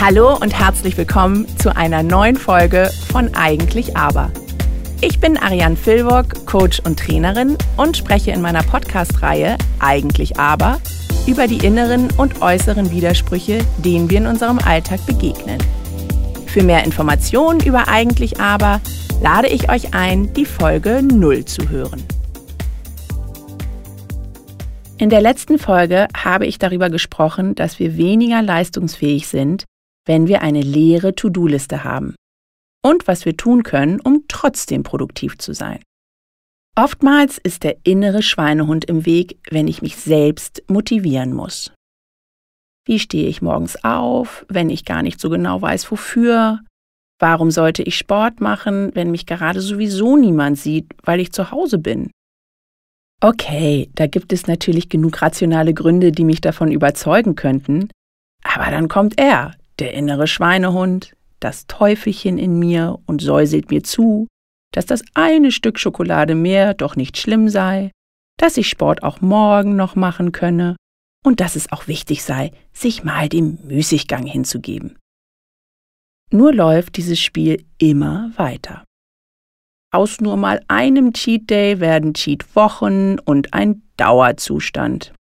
Hallo und herzlich willkommen zu einer neuen Folge von Eigentlich Aber. Ich bin Ariane Filburg, Coach und Trainerin und spreche in meiner Podcast-Reihe Eigentlich Aber über die inneren und äußeren Widersprüche, denen wir in unserem Alltag begegnen. Für mehr Informationen über Eigentlich Aber lade ich euch ein, die Folge 0 zu hören. In der letzten Folge habe ich darüber gesprochen, dass wir weniger leistungsfähig sind, wenn wir eine leere To-Do-Liste haben. Und was wir tun können, um trotzdem produktiv zu sein. Oftmals ist der innere Schweinehund im Weg, wenn ich mich selbst motivieren muss. Wie stehe ich morgens auf, wenn ich gar nicht so genau weiß, wofür? Warum sollte ich Sport machen, wenn mich gerade sowieso niemand sieht, weil ich zu Hause bin? Okay, da gibt es natürlich genug rationale Gründe, die mich davon überzeugen könnten, aber dann kommt er, der innere Schweinehund, das Teufelchen in mir und säuselt mir zu, dass das eine Stück Schokolade mehr doch nicht schlimm sei, dass ich Sport auch morgen noch machen könne und dass es auch wichtig sei, sich mal dem Müßiggang hinzugeben. Nur läuft dieses Spiel immer weiter. Aus nur mal einem Cheat Day werden Cheat Wochen und ein Dauerzustand.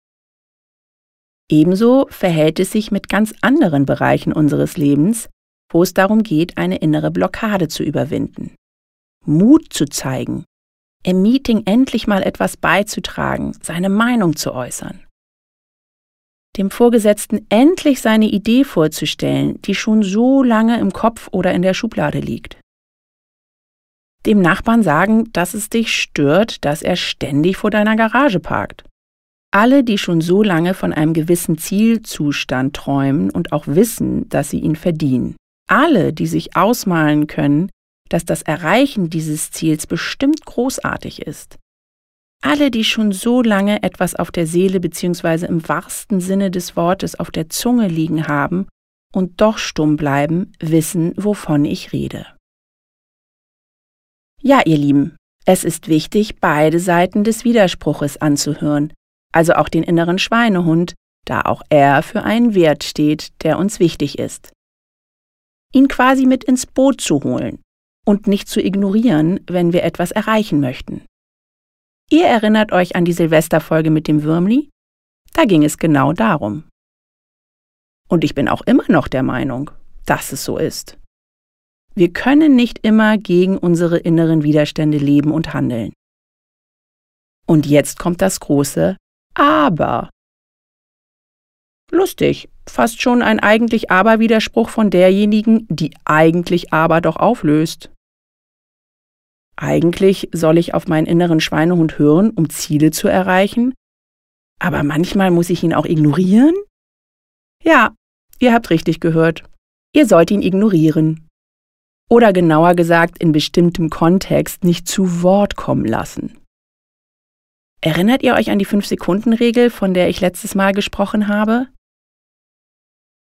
Ebenso verhält es sich mit ganz anderen Bereichen unseres Lebens, wo es darum geht, eine innere Blockade zu überwinden. Mut zu zeigen, im Meeting endlich mal etwas beizutragen, seine Meinung zu äußern. Dem Vorgesetzten endlich seine Idee vorzustellen, die schon so lange im Kopf oder in der Schublade liegt dem Nachbarn sagen, dass es dich stört, dass er ständig vor deiner Garage parkt. Alle, die schon so lange von einem gewissen Zielzustand träumen und auch wissen, dass sie ihn verdienen. Alle, die sich ausmalen können, dass das Erreichen dieses Ziels bestimmt großartig ist. Alle, die schon so lange etwas auf der Seele bzw. im wahrsten Sinne des Wortes auf der Zunge liegen haben und doch stumm bleiben, wissen, wovon ich rede. Ja, ihr Lieben, es ist wichtig, beide Seiten des Widerspruches anzuhören, also auch den inneren Schweinehund, da auch er für einen Wert steht, der uns wichtig ist. Ihn quasi mit ins Boot zu holen und nicht zu ignorieren, wenn wir etwas erreichen möchten. Ihr erinnert euch an die Silvesterfolge mit dem Würmli? Da ging es genau darum. Und ich bin auch immer noch der Meinung, dass es so ist. Wir können nicht immer gegen unsere inneren Widerstände leben und handeln. Und jetzt kommt das große Aber. Lustig, fast schon ein eigentlich Aber-Widerspruch von derjenigen, die eigentlich Aber doch auflöst. Eigentlich soll ich auf meinen inneren Schweinehund hören, um Ziele zu erreichen, aber manchmal muss ich ihn auch ignorieren? Ja, ihr habt richtig gehört. Ihr sollt ihn ignorieren oder genauer gesagt in bestimmtem Kontext nicht zu Wort kommen lassen. Erinnert ihr euch an die 5-Sekunden-Regel, von der ich letztes Mal gesprochen habe?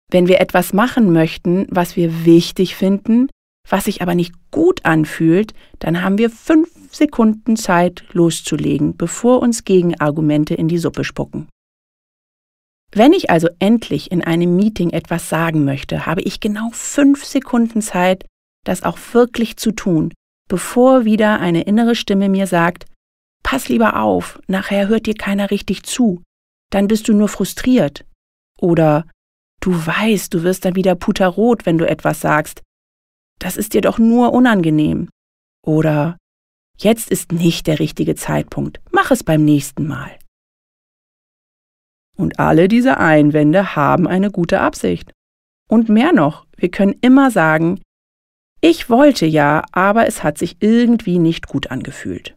Wenn wir etwas machen möchten, was wir wichtig finden, was sich aber nicht gut anfühlt, dann haben wir fünf Sekunden Zeit loszulegen, bevor uns Gegenargumente in die Suppe spucken. Wenn ich also endlich in einem Meeting etwas sagen möchte, habe ich genau fünf Sekunden Zeit, das auch wirklich zu tun, bevor wieder eine innere Stimme mir sagt, pass lieber auf, nachher hört dir keiner richtig zu, dann bist du nur frustriert. Oder du weißt, du wirst dann wieder puterrot, wenn du etwas sagst. Das ist dir doch nur unangenehm. Oder jetzt ist nicht der richtige Zeitpunkt, mach es beim nächsten Mal. Und alle diese Einwände haben eine gute Absicht. Und mehr noch, wir können immer sagen, ich wollte ja, aber es hat sich irgendwie nicht gut angefühlt.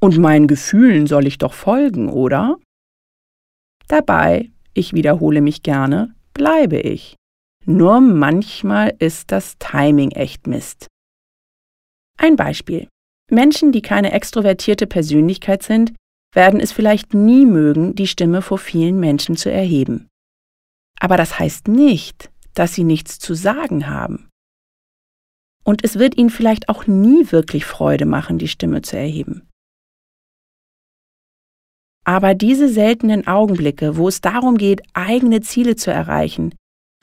Und meinen Gefühlen soll ich doch folgen, oder? Dabei, ich wiederhole mich gerne, bleibe ich. Nur manchmal ist das Timing echt Mist. Ein Beispiel. Menschen, die keine extrovertierte Persönlichkeit sind, werden es vielleicht nie mögen, die Stimme vor vielen Menschen zu erheben. Aber das heißt nicht, dass sie nichts zu sagen haben. Und es wird ihnen vielleicht auch nie wirklich Freude machen, die Stimme zu erheben. Aber diese seltenen Augenblicke, wo es darum geht, eigene Ziele zu erreichen,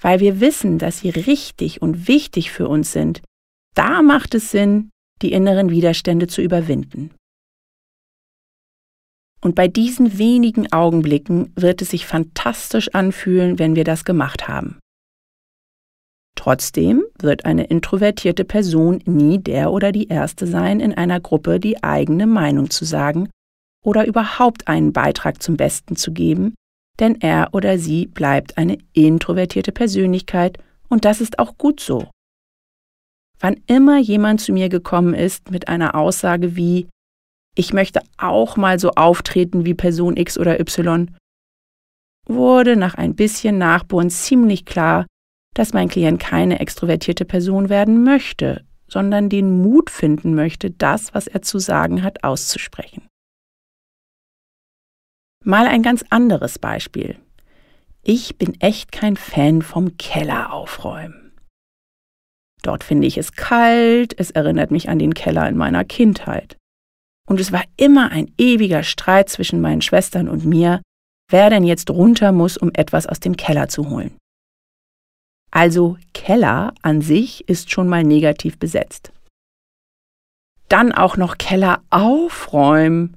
weil wir wissen, dass sie richtig und wichtig für uns sind, da macht es Sinn, die inneren Widerstände zu überwinden. Und bei diesen wenigen Augenblicken wird es sich fantastisch anfühlen, wenn wir das gemacht haben. Trotzdem wird eine introvertierte Person nie der oder die Erste sein, in einer Gruppe die eigene Meinung zu sagen oder überhaupt einen Beitrag zum Besten zu geben, denn er oder sie bleibt eine introvertierte Persönlichkeit und das ist auch gut so. Wann immer jemand zu mir gekommen ist mit einer Aussage wie ich möchte auch mal so auftreten wie Person X oder Y, wurde nach ein bisschen Nachbohren ziemlich klar, dass mein Klient keine extrovertierte Person werden möchte, sondern den Mut finden möchte, das, was er zu sagen hat, auszusprechen. Mal ein ganz anderes Beispiel. Ich bin echt kein Fan vom Keller aufräumen. Dort finde ich es kalt, es erinnert mich an den Keller in meiner Kindheit. Und es war immer ein ewiger Streit zwischen meinen Schwestern und mir, wer denn jetzt runter muss, um etwas aus dem Keller zu holen. Also Keller an sich ist schon mal negativ besetzt. Dann auch noch Keller aufräumen.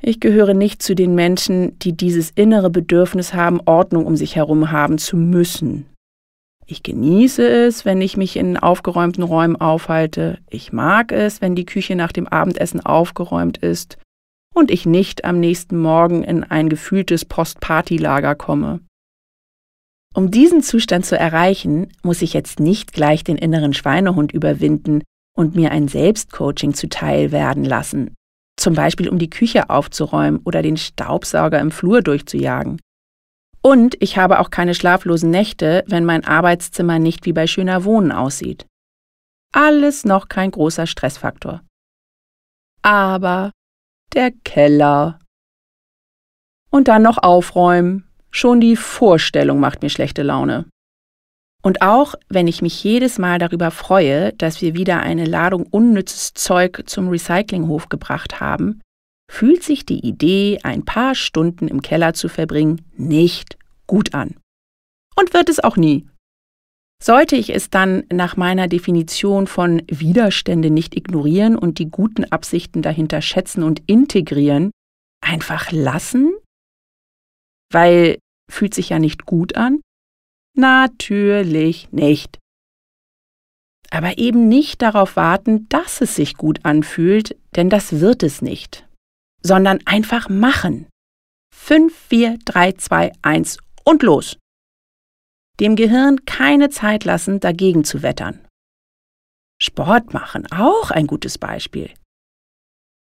Ich gehöre nicht zu den Menschen, die dieses innere Bedürfnis haben, Ordnung um sich herum haben zu müssen. Ich genieße es, wenn ich mich in aufgeräumten Räumen aufhalte. Ich mag es, wenn die Küche nach dem Abendessen aufgeräumt ist und ich nicht am nächsten Morgen in ein gefühltes Post-Party-Lager komme. Um diesen Zustand zu erreichen, muss ich jetzt nicht gleich den inneren Schweinehund überwinden und mir ein Selbstcoaching zuteil werden lassen, zum Beispiel um die Küche aufzuräumen oder den Staubsauger im Flur durchzujagen. Und ich habe auch keine schlaflosen Nächte, wenn mein Arbeitszimmer nicht wie bei schöner Wohnen aussieht. Alles noch kein großer Stressfaktor. Aber der Keller. Und dann noch aufräumen, Schon die Vorstellung macht mir schlechte Laune. Und auch wenn ich mich jedes Mal darüber freue, dass wir wieder eine Ladung unnützes Zeug zum Recyclinghof gebracht haben, fühlt sich die Idee, ein paar Stunden im Keller zu verbringen, nicht gut an. Und wird es auch nie. Sollte ich es dann nach meiner Definition von Widerstände nicht ignorieren und die guten Absichten dahinter schätzen und integrieren, einfach lassen? Weil fühlt sich ja nicht gut an? Natürlich nicht. Aber eben nicht darauf warten, dass es sich gut anfühlt, denn das wird es nicht, sondern einfach machen. 5, 4, 3, 2, 1 und los. Dem Gehirn keine Zeit lassen, dagegen zu wettern. Sport machen, auch ein gutes Beispiel.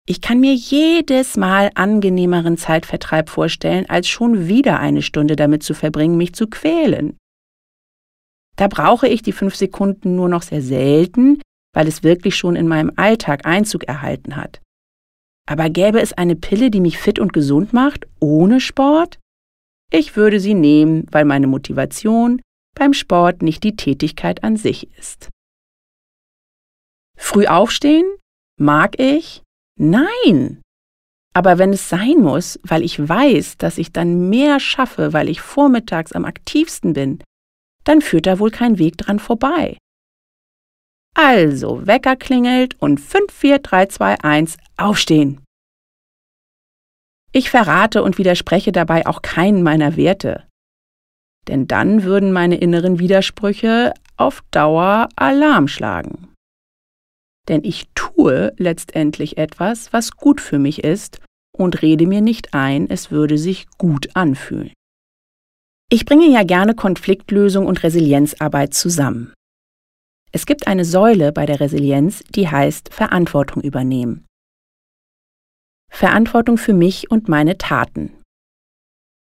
Ich kann mir jedes Mal angenehmeren Zeitvertreib vorstellen, als schon wieder eine Stunde damit zu verbringen, mich zu quälen. Da brauche ich die fünf Sekunden nur noch sehr selten, weil es wirklich schon in meinem Alltag Einzug erhalten hat. Aber gäbe es eine Pille, die mich fit und gesund macht, ohne Sport? Ich würde sie nehmen, weil meine Motivation beim Sport nicht die Tätigkeit an sich ist. Früh aufstehen? Mag ich? Nein. Aber wenn es sein muss, weil ich weiß, dass ich dann mehr schaffe, weil ich vormittags am aktivsten bin, dann führt da wohl kein Weg dran vorbei. Also, Wecker klingelt und 5, 4, 3, 2, 1, aufstehen. Ich verrate und widerspreche dabei auch keinen meiner Werte. Denn dann würden meine inneren Widersprüche auf Dauer Alarm schlagen denn ich tue letztendlich etwas, was gut für mich ist und rede mir nicht ein, es würde sich gut anfühlen. Ich bringe ja gerne Konfliktlösung und Resilienzarbeit zusammen. Es gibt eine Säule bei der Resilienz, die heißt Verantwortung übernehmen. Verantwortung für mich und meine Taten.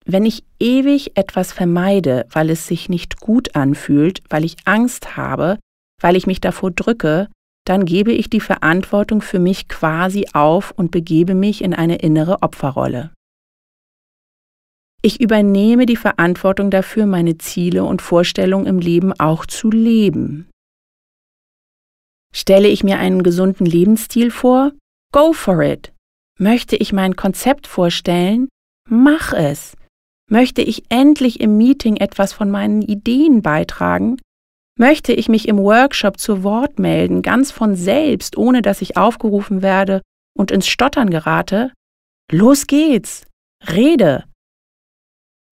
Wenn ich ewig etwas vermeide, weil es sich nicht gut anfühlt, weil ich Angst habe, weil ich mich davor drücke, dann gebe ich die Verantwortung für mich quasi auf und begebe mich in eine innere Opferrolle. Ich übernehme die Verantwortung dafür, meine Ziele und Vorstellungen im Leben auch zu leben. Stelle ich mir einen gesunden Lebensstil vor? Go for it! Möchte ich mein Konzept vorstellen? Mach es! Möchte ich endlich im Meeting etwas von meinen Ideen beitragen? Möchte ich mich im Workshop zu Wort melden, ganz von selbst, ohne dass ich aufgerufen werde und ins Stottern gerate? Los geht's! Rede!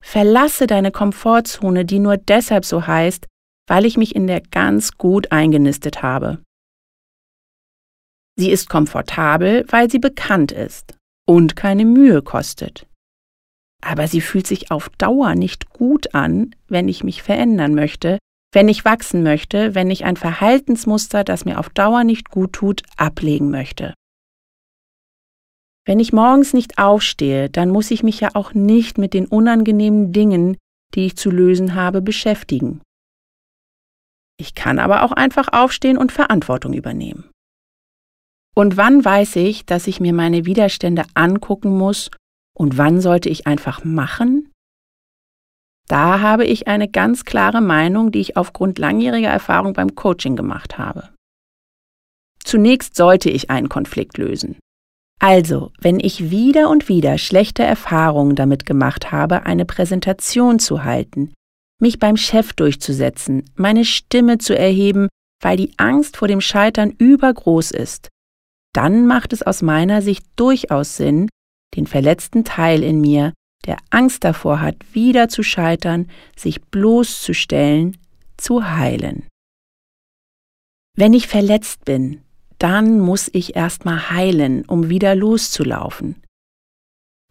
Verlasse deine Komfortzone, die nur deshalb so heißt, weil ich mich in der ganz gut eingenistet habe. Sie ist komfortabel, weil sie bekannt ist und keine Mühe kostet. Aber sie fühlt sich auf Dauer nicht gut an, wenn ich mich verändern möchte, wenn ich wachsen möchte, wenn ich ein Verhaltensmuster, das mir auf Dauer nicht gut tut, ablegen möchte. Wenn ich morgens nicht aufstehe, dann muss ich mich ja auch nicht mit den unangenehmen Dingen, die ich zu lösen habe, beschäftigen. Ich kann aber auch einfach aufstehen und Verantwortung übernehmen. Und wann weiß ich, dass ich mir meine Widerstände angucken muss und wann sollte ich einfach machen? Da habe ich eine ganz klare Meinung, die ich aufgrund langjähriger Erfahrung beim Coaching gemacht habe. Zunächst sollte ich einen Konflikt lösen. Also, wenn ich wieder und wieder schlechte Erfahrungen damit gemacht habe, eine Präsentation zu halten, mich beim Chef durchzusetzen, meine Stimme zu erheben, weil die Angst vor dem Scheitern übergroß ist, dann macht es aus meiner Sicht durchaus Sinn, den verletzten Teil in mir, der Angst davor hat, wieder zu scheitern, sich bloßzustellen, zu heilen. Wenn ich verletzt bin, dann muss ich erstmal heilen, um wieder loszulaufen.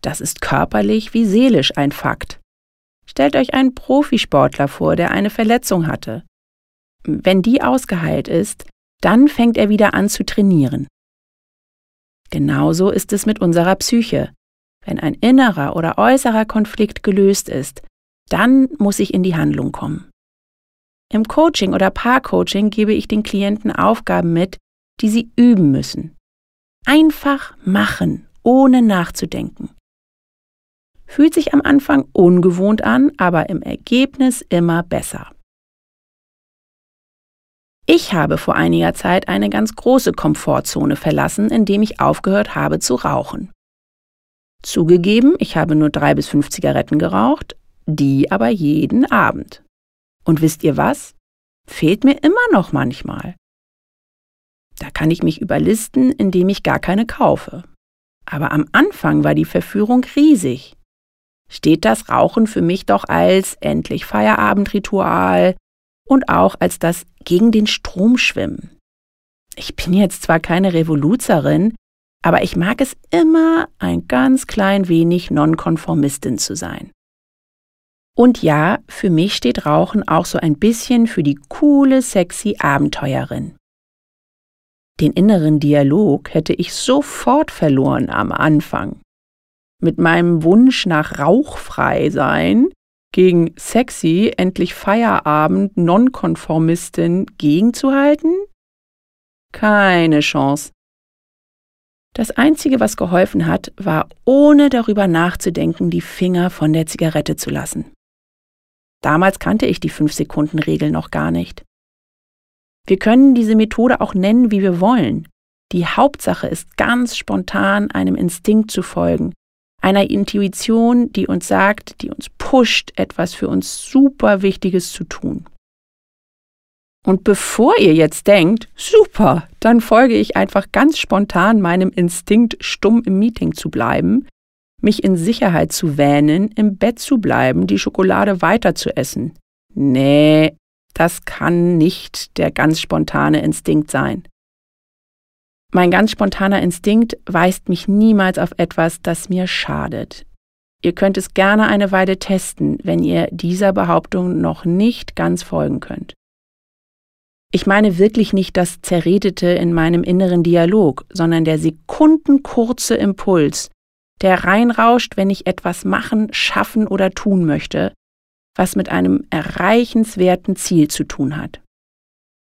Das ist körperlich wie seelisch ein Fakt. Stellt euch einen Profisportler vor, der eine Verletzung hatte. Wenn die ausgeheilt ist, dann fängt er wieder an zu trainieren. Genauso ist es mit unserer Psyche. Wenn ein innerer oder äußerer Konflikt gelöst ist, dann muss ich in die Handlung kommen. Im Coaching oder Paarcoaching gebe ich den Klienten Aufgaben mit, die sie üben müssen. Einfach machen, ohne nachzudenken. Fühlt sich am Anfang ungewohnt an, aber im Ergebnis immer besser. Ich habe vor einiger Zeit eine ganz große Komfortzone verlassen, indem ich aufgehört habe zu rauchen. Zugegeben, ich habe nur drei bis fünf Zigaretten geraucht, die aber jeden Abend. Und wisst ihr was? Fehlt mir immer noch manchmal. Da kann ich mich überlisten, indem ich gar keine kaufe. Aber am Anfang war die Verführung riesig. Steht das Rauchen für mich doch als endlich Feierabendritual, und auch als das gegen den Strom schwimmen. Ich bin jetzt zwar keine Revoluzerin, aber ich mag es immer, ein ganz klein wenig Nonkonformistin zu sein. Und ja, für mich steht Rauchen auch so ein bisschen für die coole, sexy Abenteuerin. Den inneren Dialog hätte ich sofort verloren am Anfang. Mit meinem Wunsch nach rauchfrei sein gegen sexy, endlich Feierabend, Nonkonformistin gegenzuhalten? Keine Chance. Das Einzige, was geholfen hat, war, ohne darüber nachzudenken, die Finger von der Zigarette zu lassen. Damals kannte ich die 5-Sekunden-Regel noch gar nicht. Wir können diese Methode auch nennen, wie wir wollen. Die Hauptsache ist ganz spontan einem Instinkt zu folgen, einer Intuition, die uns sagt, die uns pusht, etwas für uns super Wichtiges zu tun. Und bevor ihr jetzt denkt, super, dann folge ich einfach ganz spontan meinem Instinkt, stumm im Meeting zu bleiben, mich in Sicherheit zu wähnen, im Bett zu bleiben, die Schokolade weiter zu essen. Nee, das kann nicht der ganz spontane Instinkt sein. Mein ganz spontaner Instinkt weist mich niemals auf etwas, das mir schadet. Ihr könnt es gerne eine Weile testen, wenn ihr dieser Behauptung noch nicht ganz folgen könnt. Ich meine wirklich nicht das Zerredete in meinem inneren Dialog, sondern der sekundenkurze Impuls, der reinrauscht, wenn ich etwas machen, schaffen oder tun möchte, was mit einem erreichenswerten Ziel zu tun hat.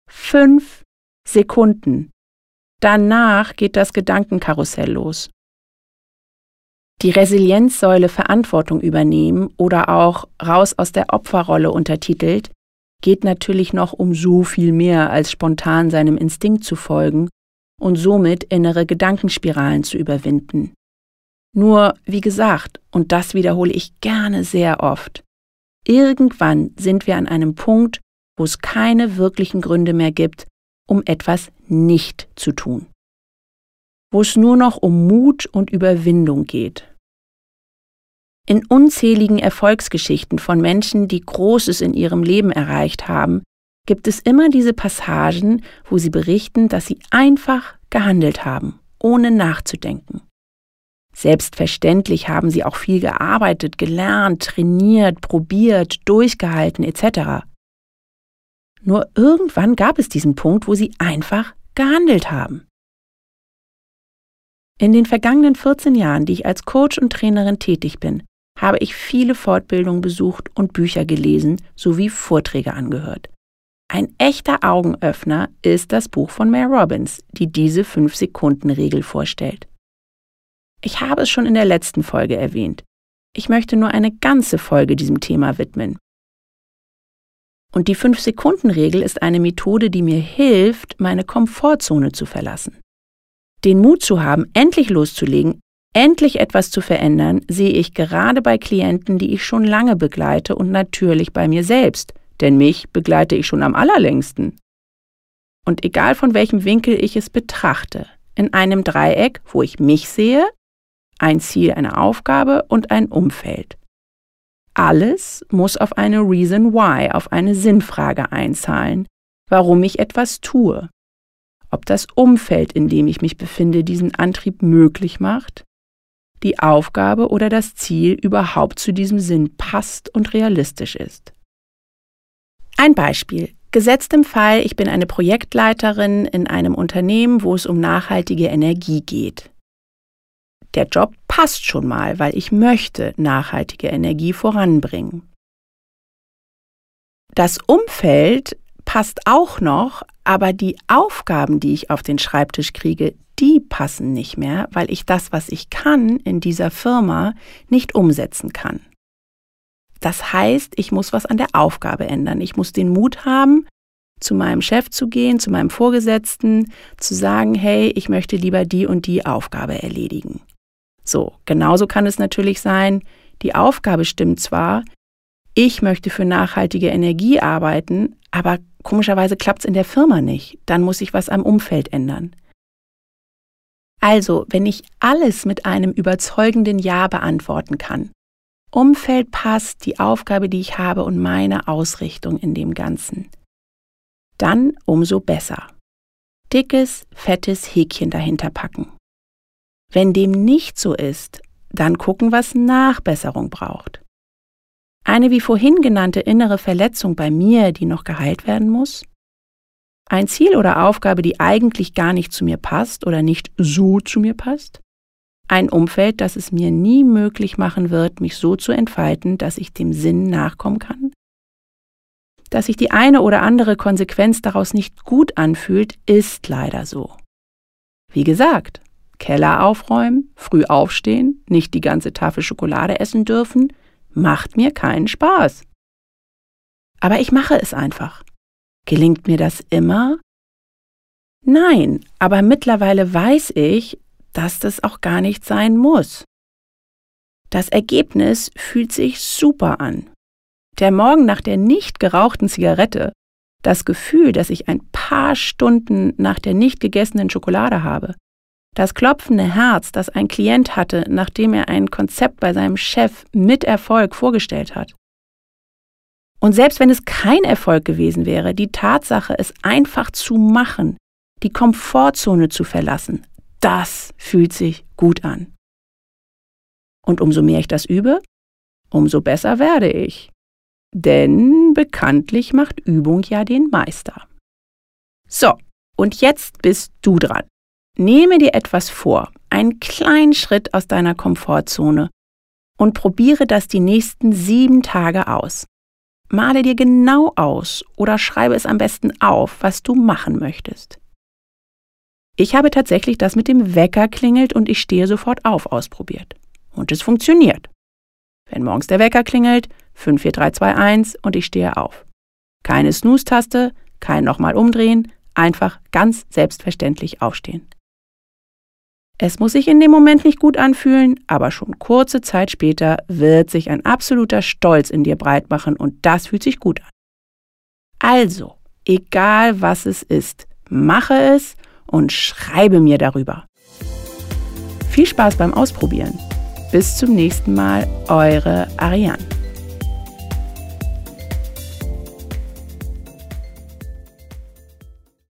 Fünf Sekunden Danach geht das Gedankenkarussell los. Die Resilienzsäule Verantwortung übernehmen oder auch raus aus der Opferrolle untertitelt, geht natürlich noch um so viel mehr als spontan seinem Instinkt zu folgen und somit innere Gedankenspiralen zu überwinden. Nur, wie gesagt, und das wiederhole ich gerne sehr oft, irgendwann sind wir an einem Punkt, wo es keine wirklichen Gründe mehr gibt, um etwas nicht zu tun. Wo es nur noch um Mut und Überwindung geht. In unzähligen Erfolgsgeschichten von Menschen, die Großes in ihrem Leben erreicht haben, gibt es immer diese Passagen, wo sie berichten, dass sie einfach gehandelt haben, ohne nachzudenken. Selbstverständlich haben sie auch viel gearbeitet, gelernt, trainiert, probiert, durchgehalten etc. Nur irgendwann gab es diesen Punkt, wo sie einfach gehandelt haben. In den vergangenen 14 Jahren, die ich als Coach und Trainerin tätig bin, habe ich viele Fortbildungen besucht und Bücher gelesen sowie Vorträge angehört. Ein echter Augenöffner ist das Buch von Mare Robbins, die diese 5-Sekunden-Regel vorstellt. Ich habe es schon in der letzten Folge erwähnt. Ich möchte nur eine ganze Folge diesem Thema widmen. Und die 5-Sekunden-Regel ist eine Methode, die mir hilft, meine Komfortzone zu verlassen. Den Mut zu haben, endlich loszulegen, endlich etwas zu verändern, sehe ich gerade bei Klienten, die ich schon lange begleite und natürlich bei mir selbst, denn mich begleite ich schon am allerlängsten. Und egal von welchem Winkel ich es betrachte, in einem Dreieck, wo ich mich sehe, ein Ziel, eine Aufgabe und ein Umfeld. Alles muss auf eine Reason Why, auf eine Sinnfrage einzahlen, warum ich etwas tue. Ob das Umfeld, in dem ich mich befinde, diesen Antrieb möglich macht, die Aufgabe oder das Ziel überhaupt zu diesem Sinn passt und realistisch ist. Ein Beispiel. Gesetzt im Fall, ich bin eine Projektleiterin in einem Unternehmen, wo es um nachhaltige Energie geht der Job passt schon mal, weil ich möchte nachhaltige Energie voranbringen. Das Umfeld passt auch noch, aber die Aufgaben, die ich auf den Schreibtisch kriege, die passen nicht mehr, weil ich das, was ich kann in dieser Firma, nicht umsetzen kann. Das heißt, ich muss was an der Aufgabe ändern. Ich muss den Mut haben, zu meinem Chef zu gehen, zu meinem Vorgesetzten, zu sagen, hey, ich möchte lieber die und die Aufgabe erledigen. So, genauso kann es natürlich sein, die Aufgabe stimmt zwar, ich möchte für nachhaltige Energie arbeiten, aber komischerweise klappt es in der Firma nicht. Dann muss ich was am Umfeld ändern. Also, wenn ich alles mit einem überzeugenden Ja beantworten kann, Umfeld passt, die Aufgabe, die ich habe und meine Ausrichtung in dem Ganzen, dann umso besser. Dickes, fettes Häkchen dahinter packen. Wenn dem nicht so ist, dann gucken, was Nachbesserung braucht. Eine wie vorhin genannte innere Verletzung bei mir, die noch geheilt werden muss? Ein Ziel oder Aufgabe, die eigentlich gar nicht zu mir passt oder nicht so zu mir passt? Ein Umfeld, das es mir nie möglich machen wird, mich so zu entfalten, dass ich dem Sinn nachkommen kann? Dass sich die eine oder andere Konsequenz daraus nicht gut anfühlt, ist leider so. Wie gesagt, Keller aufräumen, früh aufstehen, nicht die ganze Tafel Schokolade essen dürfen, macht mir keinen Spaß. Aber ich mache es einfach. Gelingt mir das immer? Nein, aber mittlerweile weiß ich, dass das auch gar nicht sein muss. Das Ergebnis fühlt sich super an. Der Morgen nach der nicht gerauchten Zigarette, das Gefühl, dass ich ein paar Stunden nach der nicht gegessenen Schokolade habe, das klopfende Herz, das ein Klient hatte, nachdem er ein Konzept bei seinem Chef mit Erfolg vorgestellt hat. Und selbst wenn es kein Erfolg gewesen wäre, die Tatsache, es einfach zu machen, die Komfortzone zu verlassen, das fühlt sich gut an. Und umso mehr ich das übe, umso besser werde ich. Denn bekanntlich macht Übung ja den Meister. So, und jetzt bist du dran. Nehme dir etwas vor, einen kleinen Schritt aus deiner Komfortzone und probiere das die nächsten sieben Tage aus. Male dir genau aus oder schreibe es am besten auf, was du machen möchtest. Ich habe tatsächlich das mit dem Wecker klingelt und ich stehe sofort auf ausprobiert. Und es funktioniert. Wenn morgens der Wecker klingelt, 5, 4, 3, 2, 1 und ich stehe auf. Keine Snooze-Taste, kein nochmal umdrehen, einfach ganz selbstverständlich aufstehen. Es muss sich in dem Moment nicht gut anfühlen, aber schon kurze Zeit später wird sich ein absoluter Stolz in dir breit machen und das fühlt sich gut an. Also, egal was es ist, mache es und schreibe mir darüber. Viel Spaß beim Ausprobieren. Bis zum nächsten Mal, eure Ariane.